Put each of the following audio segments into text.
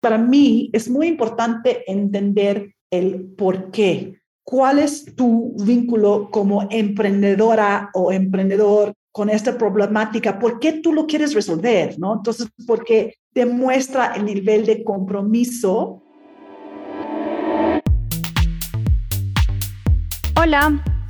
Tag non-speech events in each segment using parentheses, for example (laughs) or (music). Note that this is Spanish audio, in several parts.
para mí es muy importante entender el por qué. ¿Cuál es tu vínculo como emprendedora o emprendedor con esta problemática? ¿Por qué tú lo quieres resolver? ¿no? Entonces, porque demuestra el nivel de compromiso. Hola.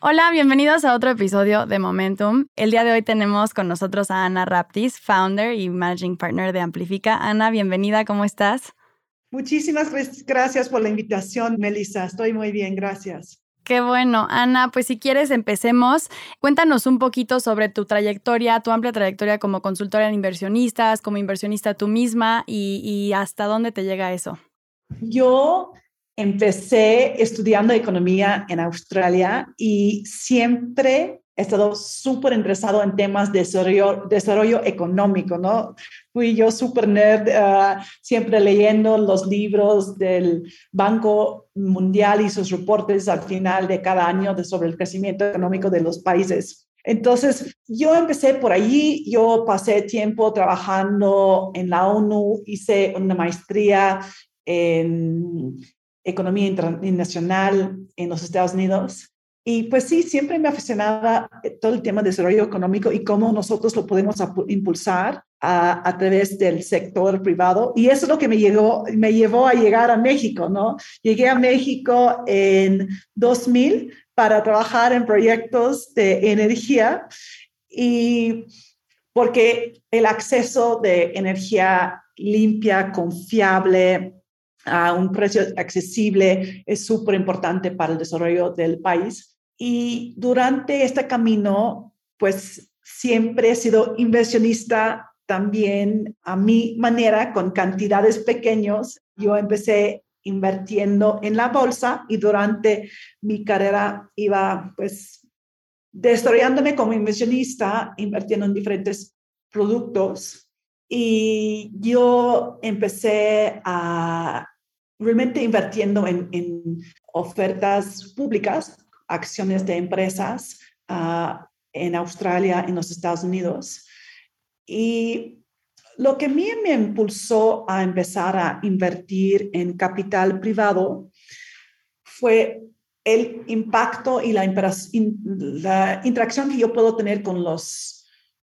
Hola, bienvenidos a otro episodio de Momentum. El día de hoy tenemos con nosotros a Ana Raptis, founder y managing partner de Amplifica. Ana, bienvenida, ¿cómo estás? Muchísimas gracias por la invitación, Melissa. Estoy muy bien, gracias. Qué bueno. Ana, pues si quieres empecemos. Cuéntanos un poquito sobre tu trayectoria, tu amplia trayectoria como consultora en inversionistas, como inversionista tú misma y, y hasta dónde te llega eso. Yo empecé estudiando economía en Australia y siempre he estado súper interesado en temas de desarrollo, desarrollo, económico, ¿no? Fui yo súper nerd, ah, siempre leyendo los libros del Banco Mundial y sus reportes al final de cada año de, sobre el crecimiento económico de los países. Entonces, yo empecé por allí, yo pasé tiempo trabajando en la ONU, hice una maestría en economía internacional en los Estados Unidos. Y pues sí, siempre me aficionaba todo el tema de desarrollo económico y cómo nosotros lo podemos impulsar a, a, través del sector privado. Y eso es lo que me, llegó, me llevó a llegar a México, ¿no? Llegué a México en 2000 para trabajar en proyectos de energía y porque el acceso de energía limpia, confiable, a un precio accesible es súper importante para el desarrollo del país. Y durante este camino, pues siempre he sido inversionista también a mi manera, con cantidades pequeños. Yo empecé invirtiendo en la bolsa y durante mi carrera iba pues desarrollándome como inversionista, invirtiendo en diferentes productos. Y yo empecé a realmente invirtiendo en, ofertas públicas, acciones de empresas ah, en Australia, en los Estados Unidos. Y lo que a mí me impulsó a empezar a invertir en capital privado fue el impacto y la, la interacción que yo puedo tener con los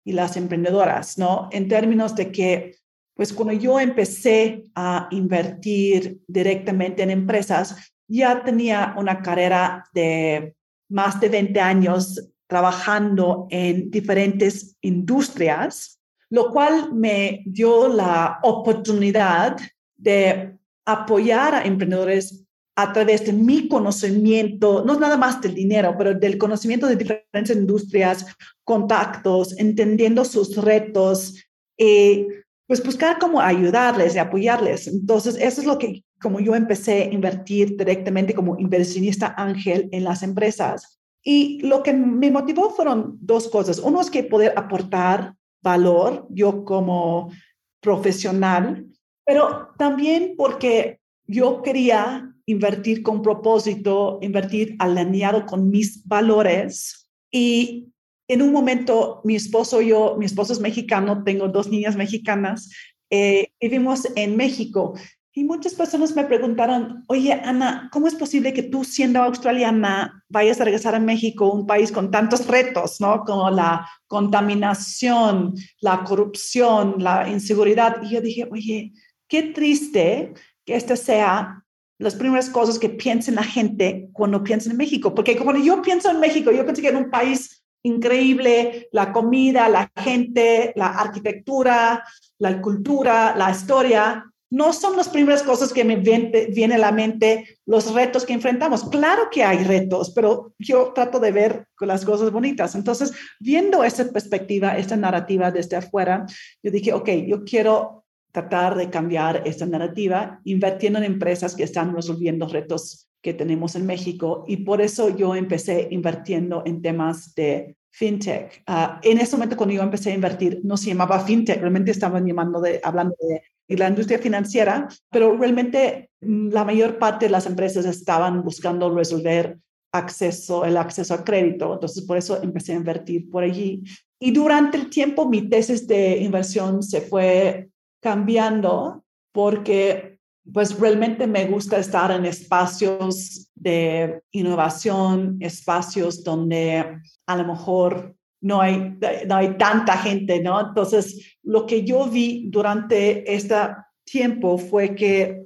y las emprendedoras, ¿no? En términos de que pues cuando yo empecé a invertir directamente en empresas, ya tenía una carrera de más de 20 años trabajando en diferentes industrias, lo cual me dio la oportunidad de apoyar a emprendedores a través de mi conocimiento, no nada más del dinero, pero del conocimiento de diferentes industrias, contactos, entendiendo sus retos, eh, pues buscar cómo ayudarles y apoyarles. Entonces, eso es lo que, como yo empecé a invertir directamente como inversionista ángel en las empresas. Y lo que me motivó fueron dos cosas. Uno es que poder aportar valor, yo como profesional, pero también porque yo quería invertir con propósito, invertir alineado con mis valores y en un momento mi esposo y yo, mi esposo es mexicano, tengo dos niñas mexicanas, eh, vivimos en México y muchas personas me preguntaron, oye, Ana, ¿cómo es posible que tú siendo australiana vayas a regresar a México, un país con tantos retos, ¿no? Como la contaminación, la corrupción, la inseguridad. Y yo dije, oye, qué triste que esta sea las primeras cosas que piensen la gente cuando piensa en México. Porque cuando yo pienso en México, yo pienso que en un país increíble, la comida, la gente, la arquitectura, la cultura, la historia, no son las primeras cosas que me viene, a la mente los retos que enfrentamos. Claro que hay retos, pero yo trato de ver las cosas bonitas. Entonces, viendo esa perspectiva, esta narrativa desde afuera, yo dije, ok, yo quiero tratar de cambiar esta narrativa invirtiendo en empresas que están resolviendo retos que tenemos en México y por eso yo empecé invirtiendo en temas de fintech. Ah, en ese momento cuando yo empecé a invertir no se llamaba fintech, realmente estaban llamando de, hablando de la industria financiera, pero realmente mm, la mayor parte de las empresas estaban buscando resolver acceso, el acceso a crédito. Entonces, por eso empecé a invertir por allí. Y durante el tiempo, mi tesis de inversión se fue cambiando porque pues realmente me gusta estar en espacios de innovación, espacios donde a lo mejor no hay, no hay tanta gente, ¿no? Entonces, lo que yo vi durante este tiempo fue que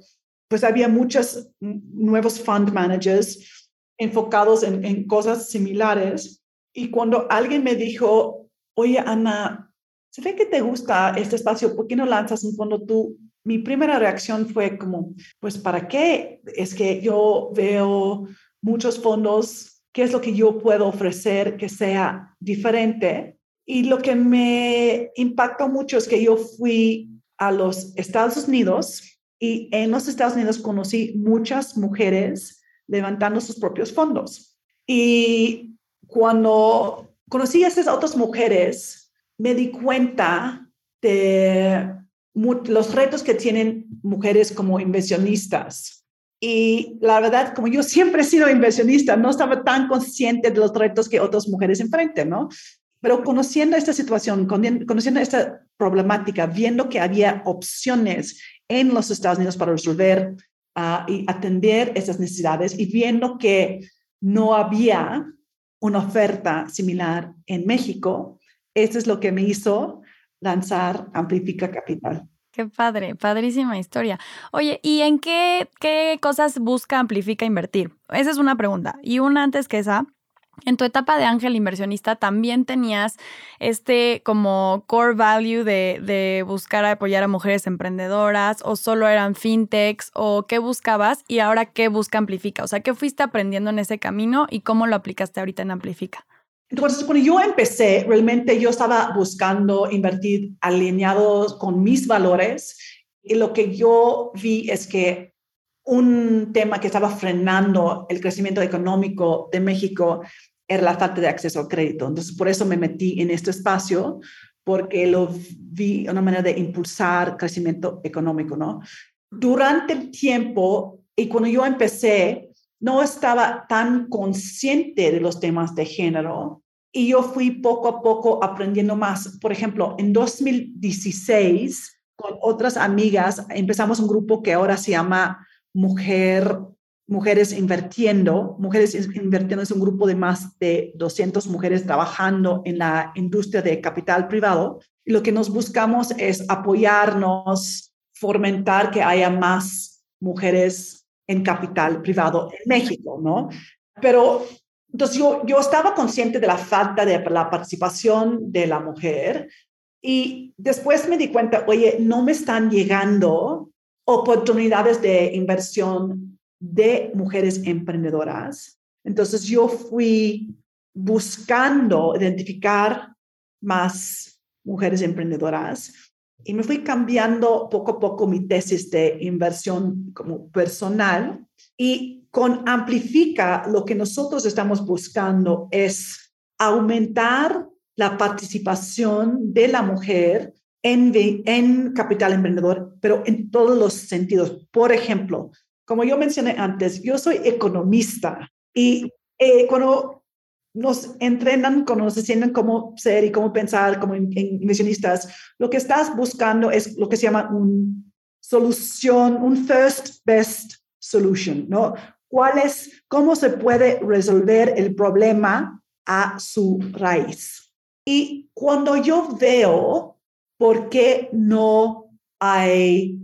pues había muchos nuevos fund managers enfocados en, en cosas similares. Y cuando alguien me dijo, oye, Ana, se ve que te gusta este espacio, ¿por qué no lanzas un fondo tú? Mi primera reacción fue como, pues, ¿para qué? Es que yo veo muchos fondos, ¿qué es lo que yo puedo ofrecer que sea diferente? Y lo que me impactó mucho es que yo fui a los Estados Unidos y en los Estados Unidos conocí muchas mujeres levantando sus propios fondos. Y cuando conocí a esas otras mujeres, me di cuenta de los retos que tienen mujeres como inversionistas. Y la verdad, como yo siempre he sido inversionista, no estaba tan consciente de los retos que otras mujeres enfrentan, ¿no? Pero conociendo esta situación, conociendo esta problemática, viendo que había opciones en los Estados Unidos para resolver ah, y atender esas necesidades y viendo que no había una oferta similar en México, eso es lo que me hizo lanzar Amplifica Capital. Qué padre, padrísima historia. Oye, ¿y en qué, qué cosas busca Amplifica invertir? Esa es una pregunta. Y una antes que esa, en tu etapa de ángel inversionista también tenías este como core value de, de, buscar apoyar a mujeres emprendedoras o solo eran fintechs o qué buscabas y ahora qué busca Amplifica. O sea, ¿qué fuiste aprendiendo en ese camino y cómo lo aplicaste ahorita en Amplifica? Entonces, cuando yo empecé, realmente yo estaba buscando invertir alineados con mis valores y lo que yo vi es que un tema que estaba frenando el crecimiento económico de México era la falta de acceso al crédito. Entonces, por eso me metí en este espacio, porque lo vi una manera de impulsar crecimiento económico, ¿no? Durante el tiempo y cuando yo empecé, no estaba tan consciente de los temas de género y yo fui poco a poco aprendiendo más. Por ejemplo, en 2016, con otras amigas, empezamos un grupo que ahora se llama Mujer, Mujeres Invirtiendo. Mujeres Invirtiendo es un grupo de más de 200 mujeres trabajando en la industria de capital privado. Lo que nos buscamos es apoyarnos, fomentar que haya más mujeres en capital privado en México, ¿no? Pero entonces yo, yo estaba consciente de la falta de la participación de la mujer y después me di cuenta, oye, no me están llegando oportunidades de inversión de mujeres emprendedoras. Entonces yo fui buscando identificar más mujeres emprendedoras y me fui cambiando poco a poco mi tesis de inversión como personal y con Amplifica, lo que nosotros estamos buscando es aumentar la participación de la mujer en, en capital emprendedor, pero en todos los sentidos. Por ejemplo, como yo mencioné antes, yo soy economista y eh, cuando nos entrenan, cuando nos enseñan cómo ser y cómo pensar como inversionistas, lo que estás buscando es lo que se llama una solución, un first best solution, ¿no? Cuál es, cómo se puede resolver el problema a su raíz. Y cuando yo veo por qué no hay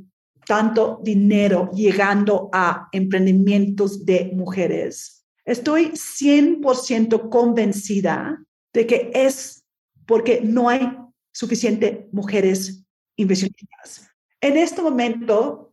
tanto dinero llegando a emprendimientos de mujeres, estoy 100% convencida de que es porque no hay suficiente mujeres inversionistas. En este momento,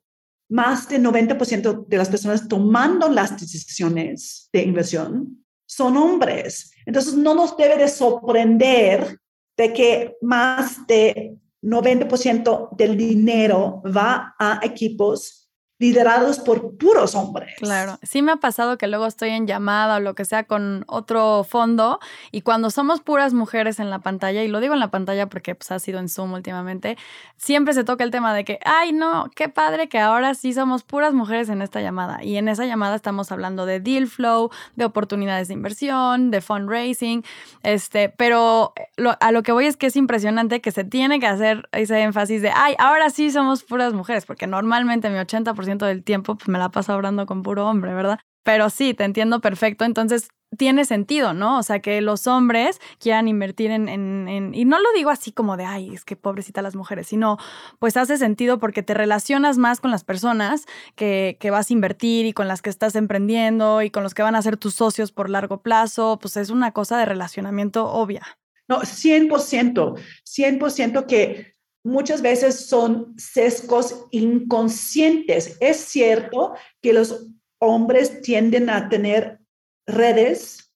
más del 90% de las personas tomando las decisiones de inversión son hombres. Entonces, no nos debe de sorprender de que más de 90% del dinero va a equipos liderados por puros hombres. Claro, sí me ha pasado que luego estoy en llamada o lo que sea con otro fondo y cuando somos puras mujeres en la pantalla, y lo digo en la pantalla porque pues, ha sido en Zoom últimamente, siempre se toca el tema de que, ay no, qué padre que ahora sí somos puras mujeres en esta llamada. Y en esa llamada estamos hablando de deal flow, de oportunidades de inversión, de fundraising, este, pero a lo que voy es que es impresionante que se tiene que hacer ese énfasis de, ay, ahora sí somos puras mujeres, porque normalmente mi 80% del tiempo pues me la paso hablando con puro hombre, ¿verdad? Pero sí, te entiendo perfecto. Entonces, tiene sentido, ¿no? O sea, que los hombres quieran invertir en, en, Y no lo digo así como de, ay, es que pobrecita las mujeres, sino pues hace sentido porque te relacionas más con las personas que, que vas a invertir y con las que estás emprendiendo y con los que van a ser tus socios por largo plazo. Pues es una cosa de relacionamiento obvia. No, 100%, 100% que muchas veces son sesgos inconscientes. Es cierto que los hombres tienden a tener redes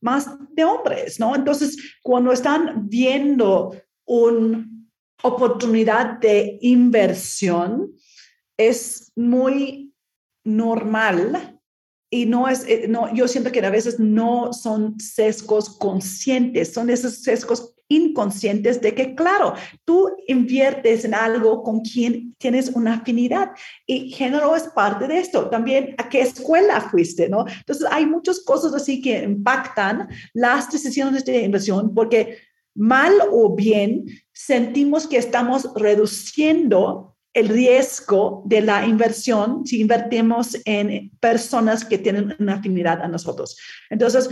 más de hombres, ¿no? Entonces, cuando están viendo una oportunidad de inversión, es muy normal y no es, eh, no, yo siento que a veces no son sesgos conscientes, son esos sesgos inconscientes de que, claro, tú inviertes en algo con quien tienes una afinidad y género es parte de esto. También a qué escuela fuiste, ¿no? Entonces, hay muchas cosas así que impactan las decisiones de inversión porque mal o bien sentimos que estamos reduciendo el riesgo de la inversión si invertimos en personas que tienen una afinidad a nosotros. Entonces,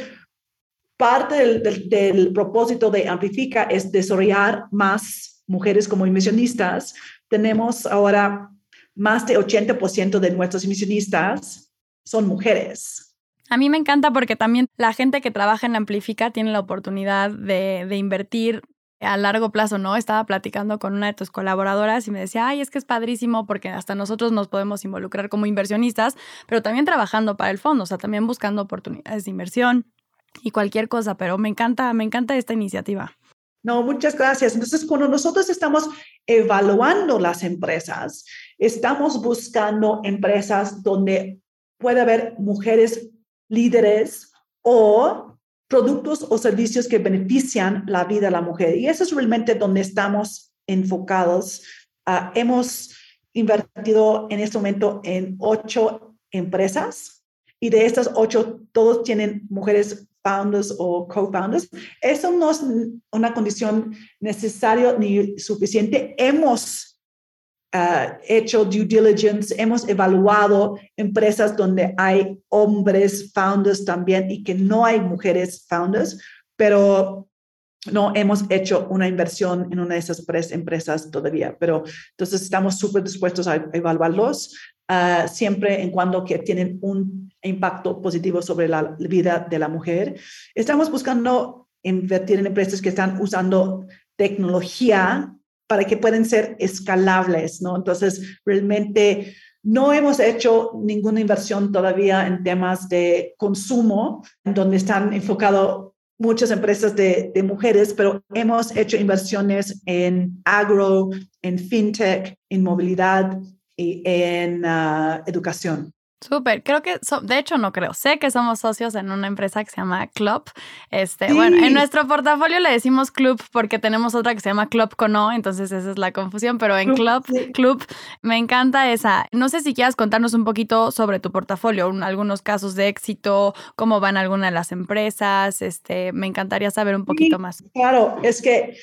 parte del, propósito de Amplifica es desarrollar más mujeres como inversionistas. Tenemos ahora más de 80% de nuestros inversionistas son mujeres. A mí me encanta porque también la gente que trabaja en Amplifica tiene la oportunidad de, de, invertir a largo plazo, ¿no? Estaba platicando con una de tus colaboradoras y me decía, ay, es que es padrísimo porque hasta nosotros nos podemos involucrar como inversionistas, pero también trabajando para el fondo, o sea, también buscando oportunidades de inversión y cualquier cosa, pero me encanta, me encanta esta iniciativa. No, muchas gracias. Entonces, cuando nosotros estamos evaluando las empresas, estamos buscando empresas donde puede haber mujeres líderes o productos o servicios que benefician la vida de la mujer. Y eso es realmente donde estamos enfocados. Ah, hemos invertido en este momento en ocho empresas y de estas ocho, todos tienen mujeres founders o co-founders. Eso no es una condición necesaria ni suficiente. Hemos uh, hecho due diligence, hemos evaluado empresas donde hay hombres founders también y que no hay mujeres founders, pero no hemos hecho una inversión en una de esas empresas todavía, pero entonces estamos súper dispuestos a evaluarlos uh, siempre en cuando que tienen un impacto positivo sobre la vida de la mujer. Estamos buscando invertir en empresas que están usando tecnología para que puedan ser escalables, ¿no? Entonces, realmente no hemos hecho ninguna inversión todavía en temas de consumo, en donde están enfocados muchas empresas de, mujeres, pero hemos hecho inversiones en agro, en fintech, en movilidad y en uh, educación. Súper, creo que, de hecho no creo, sé que somos socios en una empresa que se llama Club. Este, Bueno, en nuestro portafolio le decimos Club porque tenemos otra que se llama Club con O, entonces esa es la confusión, pero en Club, Club, me encanta esa. No sé si quieras contarnos un poquito sobre tu portafolio, algunos casos de éxito, cómo van algunas de las empresas, este, me encantaría saber un poquito más. Claro, es que,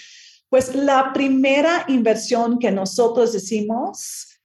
pues la primera inversión que nosotros hicimos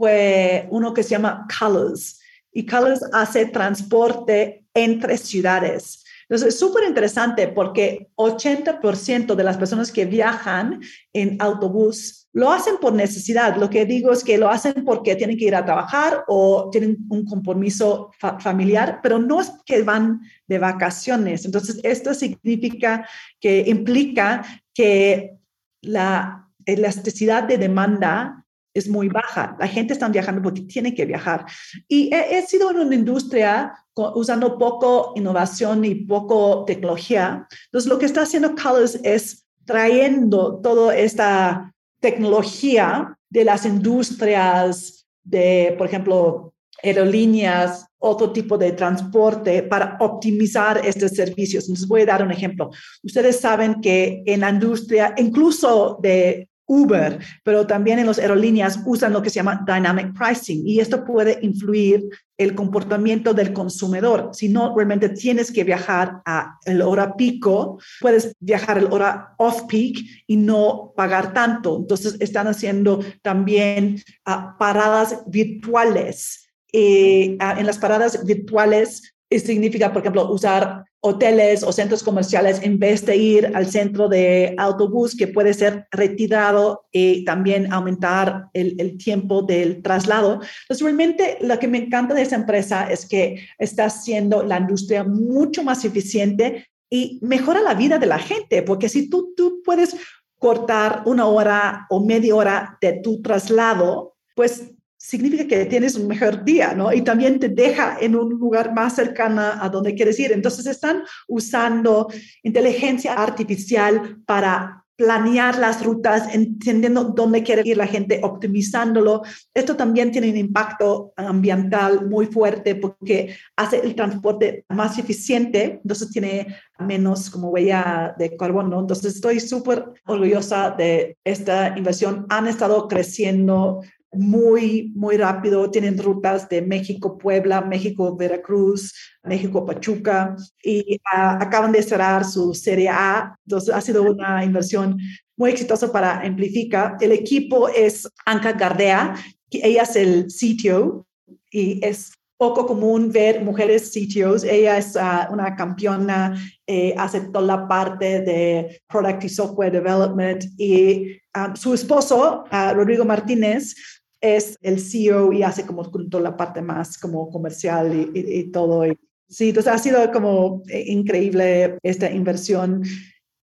fue uno que se llama Colors y Colors hace transporte entre ciudades. Entonces, es súper interesante porque 80% de las personas que viajan en autobús lo hacen por necesidad. Lo que digo es que lo hacen porque tienen que ir a trabajar o tienen un compromiso familiar, pero no es que van de vacaciones. Entonces, esto significa que implica que la elasticidad de demanda es muy baja. La gente está viajando porque tiene que viajar. Y he, sido en una industria usando poco innovación y poco tecnología. Entonces, lo que está haciendo Colors es trayendo toda esta tecnología de las industrias de, por ejemplo, aerolíneas, otro tipo de transporte para optimizar estos servicios. Les voy a dar un ejemplo. Ustedes saben que en la industria, incluso de Uber, pero también en las aerolíneas usan lo que se llama dynamic pricing y esto puede influir el comportamiento del consumidor. Si no, realmente tienes que viajar a el hora pico, puedes viajar el hora off peak y no pagar tanto. Entonces están haciendo también uh, paradas virtuales. Eh, uh, en las paradas virtuales significa, por ejemplo, usar hoteles o centros comerciales en vez de ir al centro de autobús que puede ser retirado y también aumentar el, el, tiempo del traslado. Entonces, realmente lo que me encanta de esa empresa es que está haciendo la industria mucho más eficiente y mejora la vida de la gente, porque si tú, tú puedes cortar una hora o media hora de tu traslado, pues significa que tienes un mejor día, ¿no? Y también te deja en un lugar más cercano a donde quieres ir. Entonces están usando inteligencia artificial para planear las rutas, entendiendo dónde quiere ir la gente, optimizándolo. Esto también tiene un impacto ambiental muy fuerte porque hace el transporte más eficiente, entonces tiene menos como huella de carbono. Entonces estoy súper orgullosa de esta inversión. Han estado creciendo muy, muy rápido. Tienen rutas de México, Puebla, México, Veracruz, México, Pachuca y uh, acaban de cerrar su Serie A. Entonces ha sido una inversión muy exitosa para Amplifica. El equipo es Anka Gardea, ella es el CTO y es poco común ver mujeres CTOs. Ella es uh, una campeona, eh, hace toda la parte de Product y Software Development. Y uh, su esposo, Rodrigo Martínez, es el CEO y hace como toda la parte más como comercial y, y, todo. sí, entonces ha sido como eh, increíble esta inversión.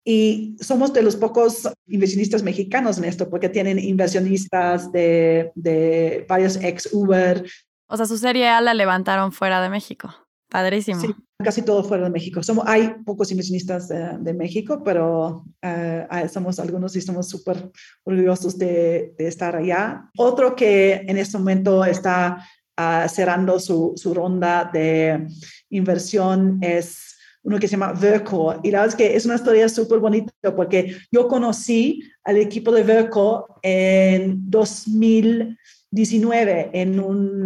Y somos de los pocos inversionistas mexicanos en esto, porque tienen inversionistas de, de varios ex Uber. O sea, su serie A la levantaron fuera de México. Padrísimo. Sí, casi todo fuera de México. Somos, hay pocos inversionistas de, de México, pero uh, somos algunos y estamos súper orgullosos de, de, estar allá. Otro que en este momento está uh, cerrando su, su, ronda de inversión es uno que se llama Verco. Y la verdad es que es una historia súper bonita porque yo conocí al equipo de Verco en 2019 en un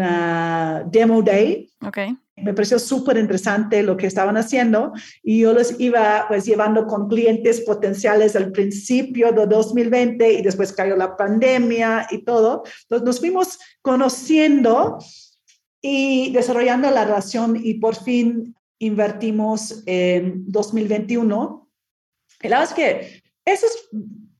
demo day. Okay me pareció súper interesante lo que estaban haciendo y yo los iba pues llevando con clientes potenciales al principio de 2020 y después cayó la pandemia y todo. Entonces nos fuimos conociendo y desarrollando la relación y por fin invertimos en 2021. Y la verdad es que eso es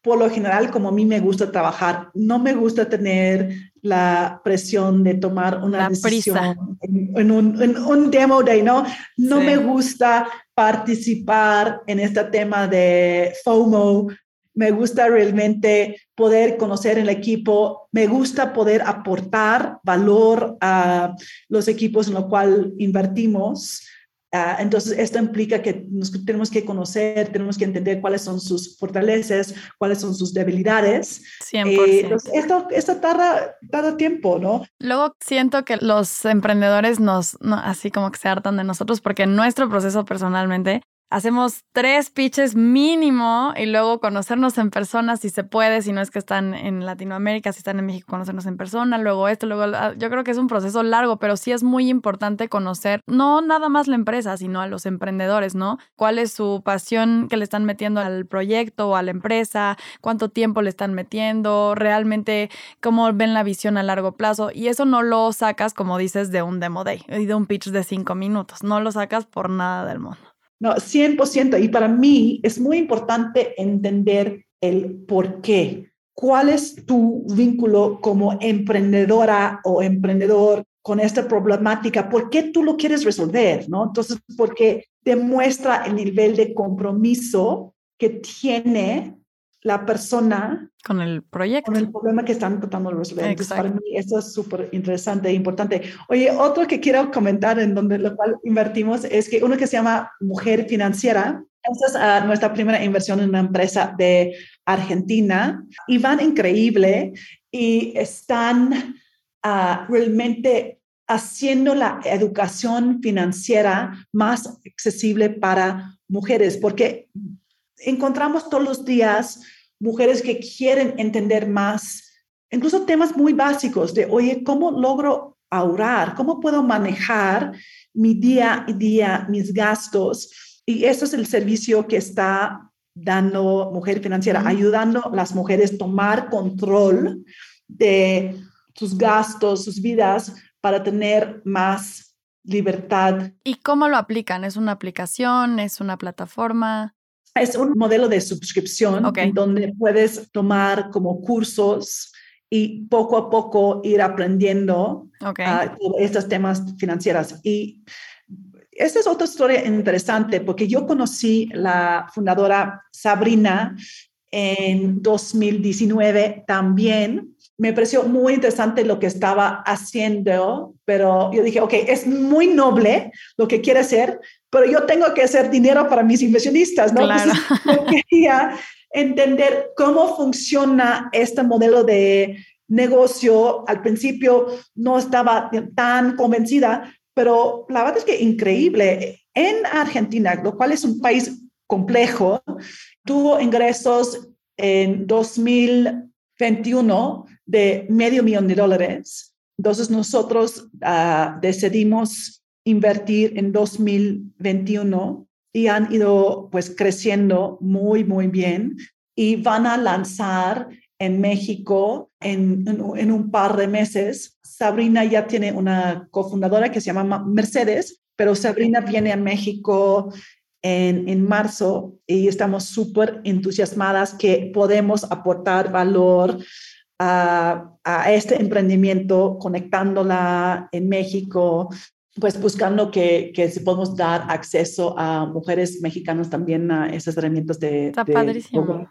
por lo general como a mí me gusta trabajar. No me gusta tener la presión de tomar una decisión en, un, demo day, ¿no? No me gusta participar en este tema de FOMO. Me gusta realmente poder conocer el equipo, me gusta poder aportar valor a los equipos en los cuales invertimos Uh, entonces, esto implica que nos tenemos que conocer, tenemos que entender cuáles son sus fortalezas, cuáles son sus debilidades. 100%. Eh, esto, esto tarda, tarda, tiempo, ¿no? Luego siento que los emprendedores nos, no, así como que se hartan de nosotros, porque en nuestro proceso personalmente hacemos tres pitches mínimo y luego conocernos en persona si se puede, si no es que están en Latinoamérica, si están en México, conocernos en persona, luego esto, luego ah, yo creo que es un proceso largo, pero sí es muy importante conocer no nada más la empresa, sino a los emprendedores, ¿no? ¿Cuál es su pasión que le están metiendo al proyecto o a la empresa? ¿Cuánto tiempo le están metiendo? ¿Realmente cómo ven la visión a largo plazo? Y eso no lo sacas, como dices, de un demo day y de un pitch de cinco minutos, no lo sacas por nada del mundo. No, 100%. Y para mí es muy importante entender el por qué. ¿Cuál es tu vínculo como emprendedora o emprendedor con esta problemática? ¿Por qué tú lo quieres resolver? ¿no? Entonces, porque demuestra el nivel de compromiso que tiene la persona con el proyecto. Con el problema que están tratando de resolver. Para mí esto es súper interesante e importante. Oye, otro que quiero comentar en donde lo cual invertimos es que uno que se llama Mujer Financiera. Esa es nuestra primera inversión en una empresa de Argentina y van increíble y están ah, realmente haciendo la educación financiera más accesible para mujeres, porque encontramos todos los días mujeres que quieren entender más, incluso temas muy básicos de, oye, ¿cómo logro ahorrar? ¿Cómo puedo manejar mi día a día, mis gastos? Y eso es el servicio que está dando Mujer Financiera, ayudando a las mujeres a tomar control de sus gastos, sus vidas, para tener más libertad. ¿Y cómo lo aplican? ¿Es una aplicación? ¿Es una plataforma? Es un modelo de suscripción donde puedes tomar como cursos y poco a poco ir aprendiendo estos temas financieros. Y esta es otra historia interesante porque yo conocí la fundadora Sabrina en 2019 también. Me pareció muy interesante lo que estaba haciendo, pero yo dije, ok, es muy noble lo que quiere hacer, pero yo tengo que hacer dinero para mis inversionistas, ¿no? Claro. yo (laughs) quería entender cómo funciona este modelo de negocio. Al principio no estaba tan convencida, pero la verdad es que increíble. En Argentina, lo cual es un país complejo, tuvo ingresos en 2021 de medio millón de dólares. Entonces nosotros uh, decidimos invertir en 2021 y han ido pues creciendo muy, muy bien y van a lanzar en México en, en, un par de meses. Sabrina ya tiene una cofundadora que se llama Mercedes, pero Sabrina viene a México en, en marzo y estamos súper entusiasmadas que podemos aportar valor a, a, este emprendimiento, conectándola en México, pues buscando que, que si podemos dar acceso a mujeres mexicanas también a esas herramientas de... Está padrísimo.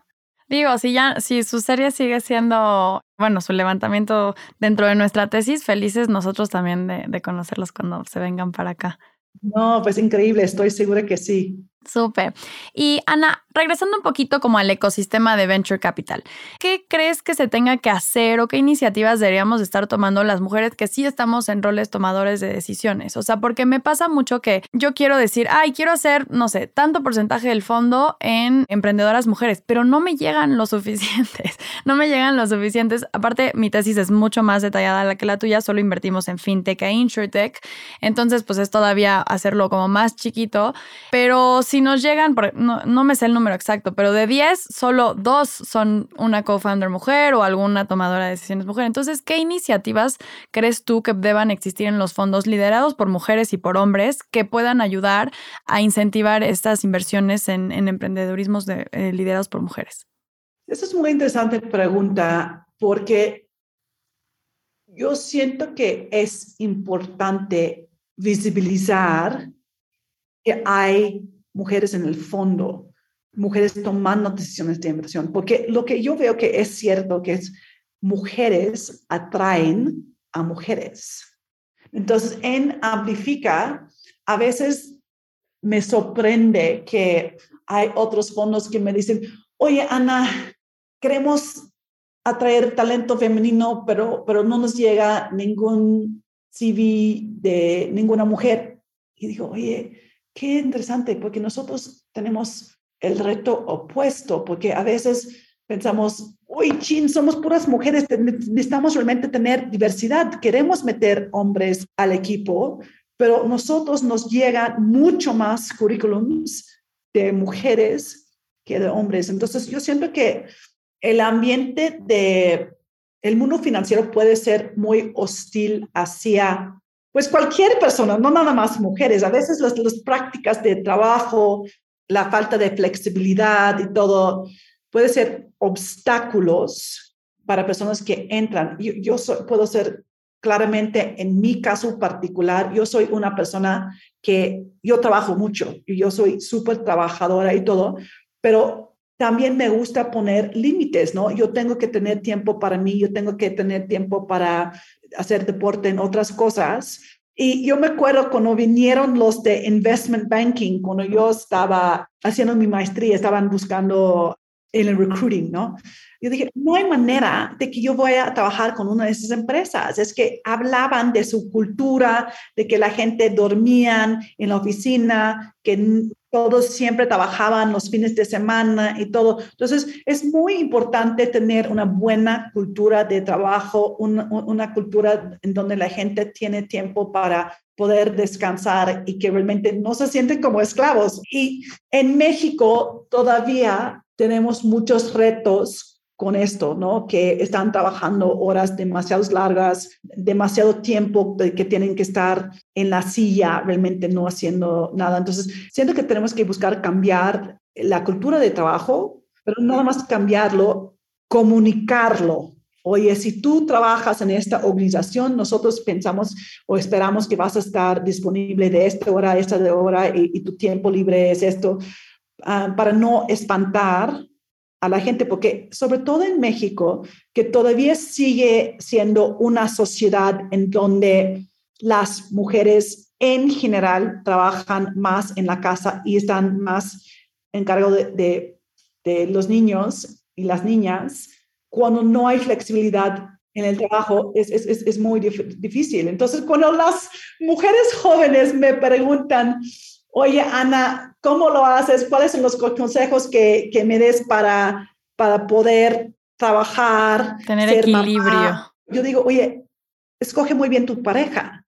Digo, si ya, si su serie sigue siendo, bueno, su levantamiento dentro de nuestra tesis, felices nosotros también de, de conocerlos cuando se vengan para acá. No, pues increíble, estoy segura que sí. Súper. Y Ana, regresando un poquito como al ecosistema de Venture Capital, ¿qué crees que se tenga que hacer o qué iniciativas deberíamos estar tomando las mujeres que sí estamos en roles tomadores de decisiones? O sea, porque me pasa mucho que yo quiero decir, ay, quiero hacer, no sé, tanto porcentaje del fondo en emprendedoras mujeres, pero no me llegan los suficientes, (laughs) no me llegan los suficientes. Aparte, mi tesis es mucho más detallada la que la tuya, solo invertimos en fintech e insurtech, entonces pues es todavía hacerlo como más chiquito, pero si nos llegan, no, no, me sé el número exacto, pero de 10, solo dos son una co-founder mujer o alguna tomadora de decisiones mujer. Entonces, ¿qué iniciativas crees tú que deban existir en los fondos liderados por mujeres y por hombres que puedan ayudar a incentivar estas inversiones en, en eh, liderados por mujeres? Esa es una interesante pregunta porque yo siento que es importante visibilizar que hay mujeres en el fondo, mujeres tomando decisiones de inversión, porque lo que yo veo que es cierto que es mujeres atraen a mujeres. Entonces, en Amplifica, a veces me sorprende que hay otros fondos que me dicen, oye, Ana, queremos atraer talento femenino, pero, pero no nos llega ningún CV de ninguna mujer. Y digo, oye, qué interesante, porque nosotros tenemos el reto opuesto, porque a veces pensamos, uy, chin, somos puras mujeres, necesitamos realmente tener diversidad, queremos meter hombres al equipo, pero nosotros nos llegan mucho más currículums de mujeres que de hombres. Entonces, yo siento que el ambiente de el mundo financiero puede ser muy hostil hacia pues cualquier persona, no nada más mujeres, a veces las, prácticas de trabajo, la falta de flexibilidad y todo, puede ser obstáculos para personas que entran. Yo puedo ser claramente, en mi caso particular, yo soy una persona que yo trabajo mucho y yo soy súper trabajadora y todo, pero también me gusta poner límites, ¿no? Yo tengo que tener tiempo para mí, yo tengo que tener tiempo para hacer deporte en otras cosas. Y yo me acuerdo cuando vinieron los de investment banking, cuando yo estaba haciendo mi maestría, estaban buscando en el recruiting, ¿no? Yo dije, no hay manera de que yo voy a trabajar con una de esas empresas. Es que hablaban de su cultura, de que la gente dormían en la oficina, que todos siempre trabajaban los fines de semana y todo. Entonces, es muy importante tener una buena cultura de trabajo, una, una cultura en donde la gente tiene tiempo para poder descansar y que realmente no se sienten como esclavos. Y en México todavía tenemos muchos retos con esto, ¿no? Que están trabajando horas demasiado largas, demasiado tiempo que tienen que estar en la silla, realmente no haciendo nada. Entonces, siento que tenemos que buscar cambiar la cultura de trabajo, pero nada más cambiarlo, comunicarlo. Oye, si tú trabajas en esta organización, nosotros pensamos o esperamos que vas a estar disponible de esta hora a esta hora y, tu tiempo libre es esto, ah, para no espantar a la gente, porque sobre todo en México, que todavía sigue siendo una sociedad en donde las mujeres en general trabajan más en la casa y están más en cargo de, los niños y las niñas, cuando no hay flexibilidad en el trabajo es, es muy difícil. Entonces, cuando las mujeres jóvenes me preguntan, oye, Ana, ¿cómo lo haces? ¿Cuáles son los consejos que, que me des para, para poder trabajar? Tener equilibrio. Yo digo, oye, escoge muy bien tu pareja,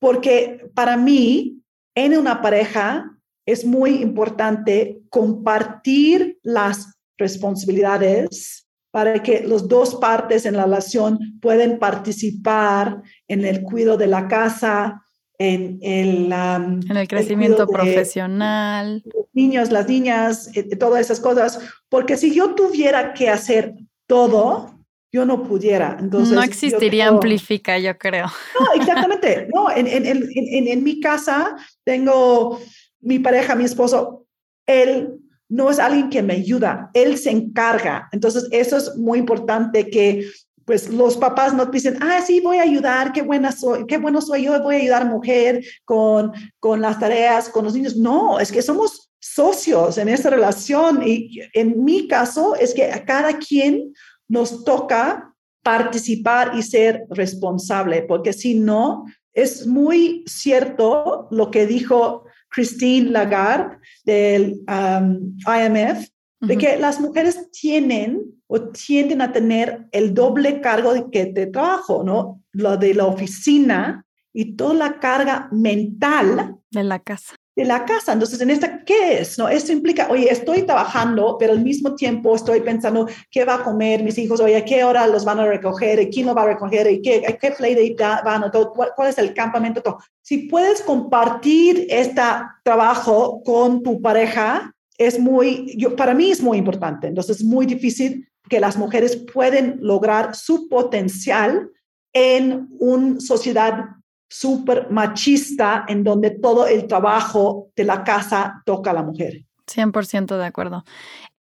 porque para mí, en una pareja, es muy importante compartir las responsabilidades para que las dos partes en la relación pueden participar en el cuidado de la casa, en el, en el crecimiento profesional. Los niños, las niñas, eh, todas esas cosas, porque si yo tuviera que hacer todo, yo no pudiera. Entonces, no existiría Amplifica, yo creo. No, exactamente. No, en, en, en, en, mi casa tengo mi pareja, mi esposo, él no es alguien que me ayuda, él se encarga. Entonces, eso es muy importante que pues los papás no dicen, ah, sí, voy a ayudar, qué buena soy, qué bueno soy yo, voy a ayudar a mujer con, con las tareas, con los niños. No, es que somos socios en esa relación y en mi caso es que a cada quien nos toca participar y ser responsable, porque si no, es muy cierto lo que dijo Christine Lagarde del um, IMF, de que las mujeres tienen o tienden a tener el doble cargo de, que de trabajo, ¿no? Lo de la oficina y toda la carga mental. De la casa. De la casa. Entonces, en esta, ¿qué es? ¿No? Esto implica, oye, estoy trabajando, pero al mismo tiempo estoy pensando qué va a comer mis hijos, oye, a qué hora los van a recoger, y quién lo va a recoger, y qué, qué play van, todo, cuál, cuál, es el campamento, todo. Si puedes compartir este trabajo con tu pareja, es muy, yo, para mí es muy importante. Entonces, es muy difícil que las mujeres pueden lograr su potencial en una sociedad súper machista en donde todo el trabajo de la casa toca a la mujer. 100% de acuerdo.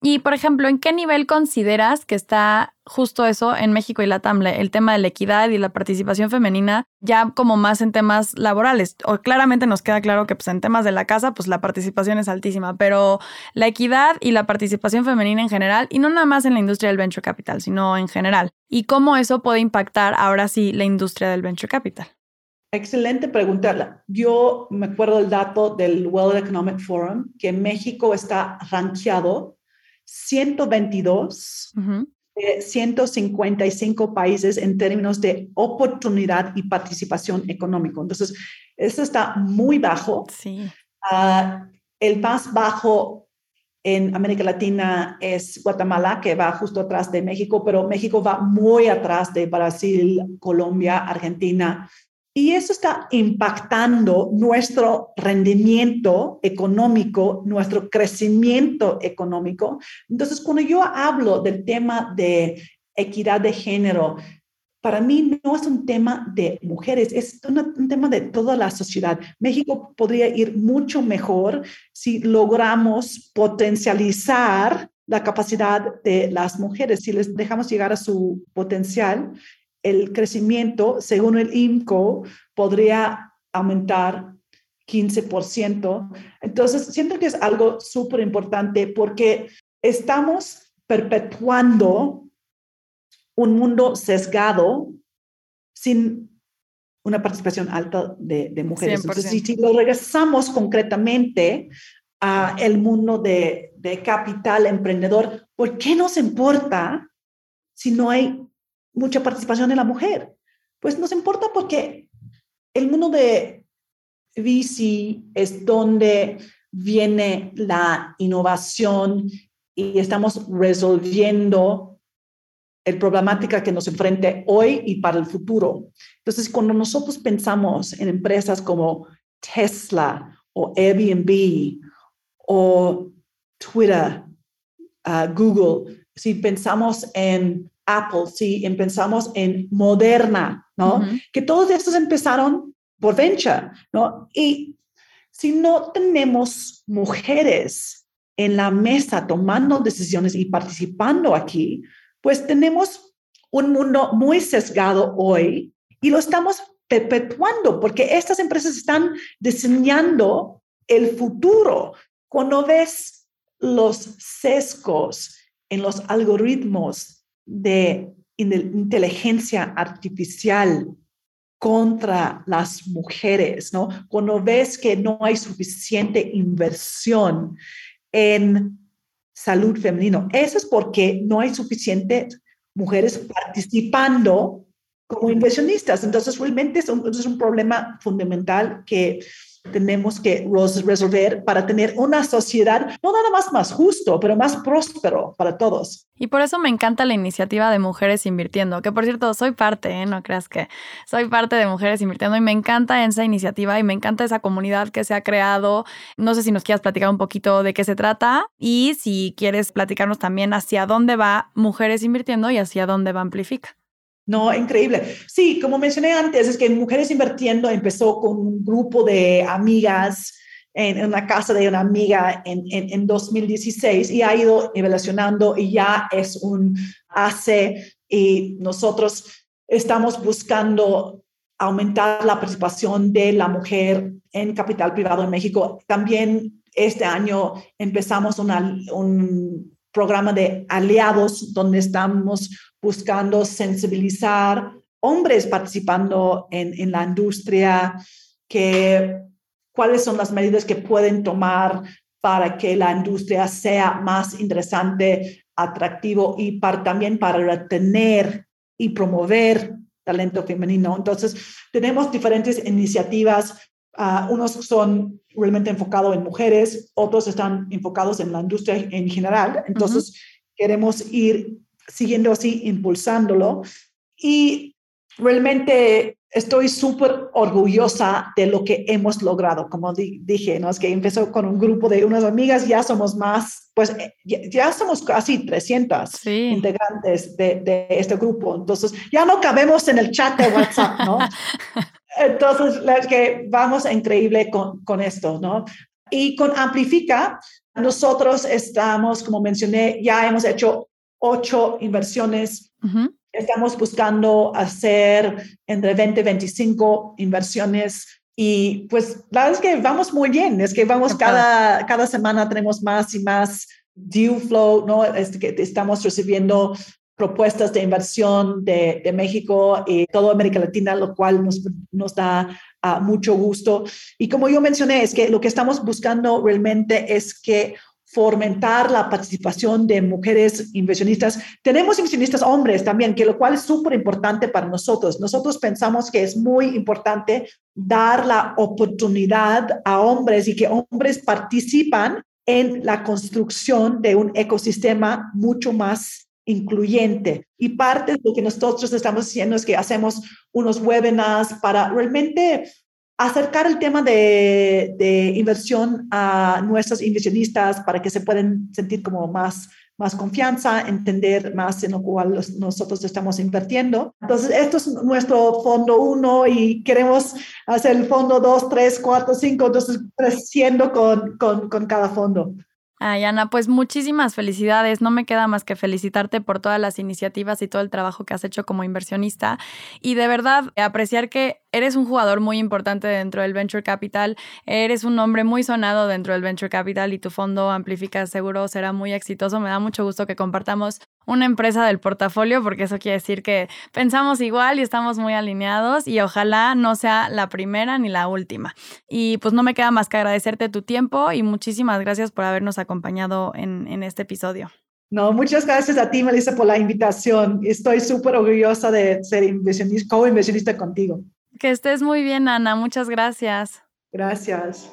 Y, por ejemplo, ¿en qué nivel consideras que está justo eso en México y la TAMLE, el tema de la equidad y la participación femenina, ya como más en temas laborales? O claramente nos queda claro que pues, en temas de la casa, pues la participación es altísima, pero la equidad y la participación femenina en general, y no nada más en la industria del venture capital, sino en general. ¿Y cómo eso puede impactar ahora sí la industria del venture capital? Excelente pregunta. Yo me acuerdo el dato del World Economic Forum, que México está rankeado 122 de 155 países en términos de oportunidad y participación económica. Entonces, eso está muy bajo. Sí. Uh, el más bajo en América Latina es Guatemala, que va justo atrás de México, pero México va muy atrás de Brasil, Colombia, Argentina, y eso está impactando nuestro rendimiento económico, nuestro crecimiento económico. Entonces, cuando yo hablo del tema de equidad de género, para mí no es un tema de mujeres, es un, tema de toda la sociedad. México podría ir mucho mejor si logramos potencializar la capacidad de las mujeres, si les dejamos llegar a su potencial el crecimiento, según el INCO, podría aumentar 15%. Entonces, siento que es algo súper importante porque estamos perpetuando un mundo sesgado sin una participación alta de, mujeres. Entonces, si, lo regresamos concretamente a el mundo de capital emprendedor, ¿por qué nos importa si no hay mucha participación de la mujer? Pues nos importa porque el mundo de VC es donde viene la innovación y estamos resolviendo el problemática que nos enfrente hoy y para el futuro. Entonces, cuando nosotros pensamos en empresas como Tesla o Airbnb o Twitter, uh, Google, si pensamos en Apple, si pensamos en Moderna, ¿no? Que todos estos empezaron por venture, ¿no? Y si no tenemos mujeres en la mesa tomando decisiones y participando aquí, pues tenemos un mundo muy sesgado hoy y lo estamos perpetuando porque estas empresas están diseñando el futuro. Cuando ves los sesgos en los algoritmos de inteligencia artificial contra las mujeres, ¿no? Cuando ves que no hay suficiente inversión en salud femenino, eso es porque no hay suficientes mujeres participando como inversionistas. Entonces, realmente es un, es un problema fundamental que tenemos que resolver para tener una sociedad no nada más más justo, pero más próspero para todos. Y por eso me encanta la iniciativa de Mujeres Invirtiendo, que por cierto soy parte, ¿eh? no creas que soy parte de Mujeres Invirtiendo y me encanta esa iniciativa y me encanta esa comunidad que se ha creado. No sé si nos quieras platicar un poquito de qué se trata y si quieres platicarnos también hacia dónde va Mujeres Invirtiendo y hacia dónde va Amplifica. No, increíble. Sí, como mencioné antes, es que Mujeres Invirtiendo empezó con un grupo de amigas en, una casa de una amiga en, en, 2016 y ha ido evolucionando y ya es un ACE y nosotros estamos buscando aumentar la participación de la mujer en capital privado en México. También este año empezamos una, un programa de aliados donde estamos buscando sensibilizar hombres participando en, en la industria, que, cuáles son las medidas que pueden tomar para que la industria sea más interesante, atractivo y para, también para retener y promover talento femenino. Entonces, tenemos diferentes iniciativas. Uh, unos son realmente enfocados en mujeres, otros están enfocados en la industria en general. Entonces, queremos ir siguiendo así, impulsándolo. Y realmente estoy súper orgullosa de lo que hemos logrado. Como dije, ¿no? es que empezó con un grupo de unas amigas, ya somos más, pues eh, ya, somos casi 300 integrantes de, de, este grupo. Entonces, ya no cabemos en el chat de WhatsApp, ¿no? (laughs) Entonces, es que vamos increíble con, con esto, ¿no? Y con Amplifica, nosotros estamos, como mencioné, ya hemos hecho ocho inversiones. Estamos buscando hacer entre 20 y 25 inversiones y pues la verdad es que vamos muy bien, es que vamos cada, cada semana tenemos más y más deal flow, ¿no? Es que estamos recibiendo propuestas de inversión de, de, México y toda América Latina, lo cual nos, nos da uh, mucho gusto. Y como yo mencioné, es que lo que estamos buscando realmente es que fomentar la participación de mujeres inversionistas. Tenemos inversionistas hombres también, que lo cual es súper importante para nosotros. Nosotros pensamos que es muy importante dar la oportunidad a hombres y que hombres participan en la construcción de un ecosistema mucho más incluyente. Y parte de lo que nosotros estamos haciendo es que hacemos unos webinars para realmente acercar el tema de, de, inversión a nuestros inversionistas para que se puedan sentir como más, más confianza, entender más en lo cual nosotros estamos invirtiendo. Entonces, esto es nuestro fondo uno y queremos hacer el fondo dos, tres, cuatro, cinco, entonces creciendo con, con, con cada fondo. Ay, Ana, pues muchísimas felicidades. No me queda más que felicitarte por todas las iniciativas y todo el trabajo que has hecho como inversionista. Y de verdad, apreciar que eres un jugador muy importante dentro del Venture Capital, eres un hombre muy sonado dentro del Venture Capital y tu fondo Amplifica seguro será muy exitoso. Me da mucho gusto que compartamos una empresa del portafolio porque eso quiere decir que pensamos igual y estamos muy alineados y ojalá no sea la primera ni la última. Y pues no me queda más que agradecerte tu tiempo y muchísimas gracias por habernos acompañado en, en este episodio. No, muchas gracias a ti, Melissa, por la invitación. Estoy súper orgullosa de ser inversionista, co-inversionista contigo. Que estés muy bien, Ana. Muchas gracias. Gracias.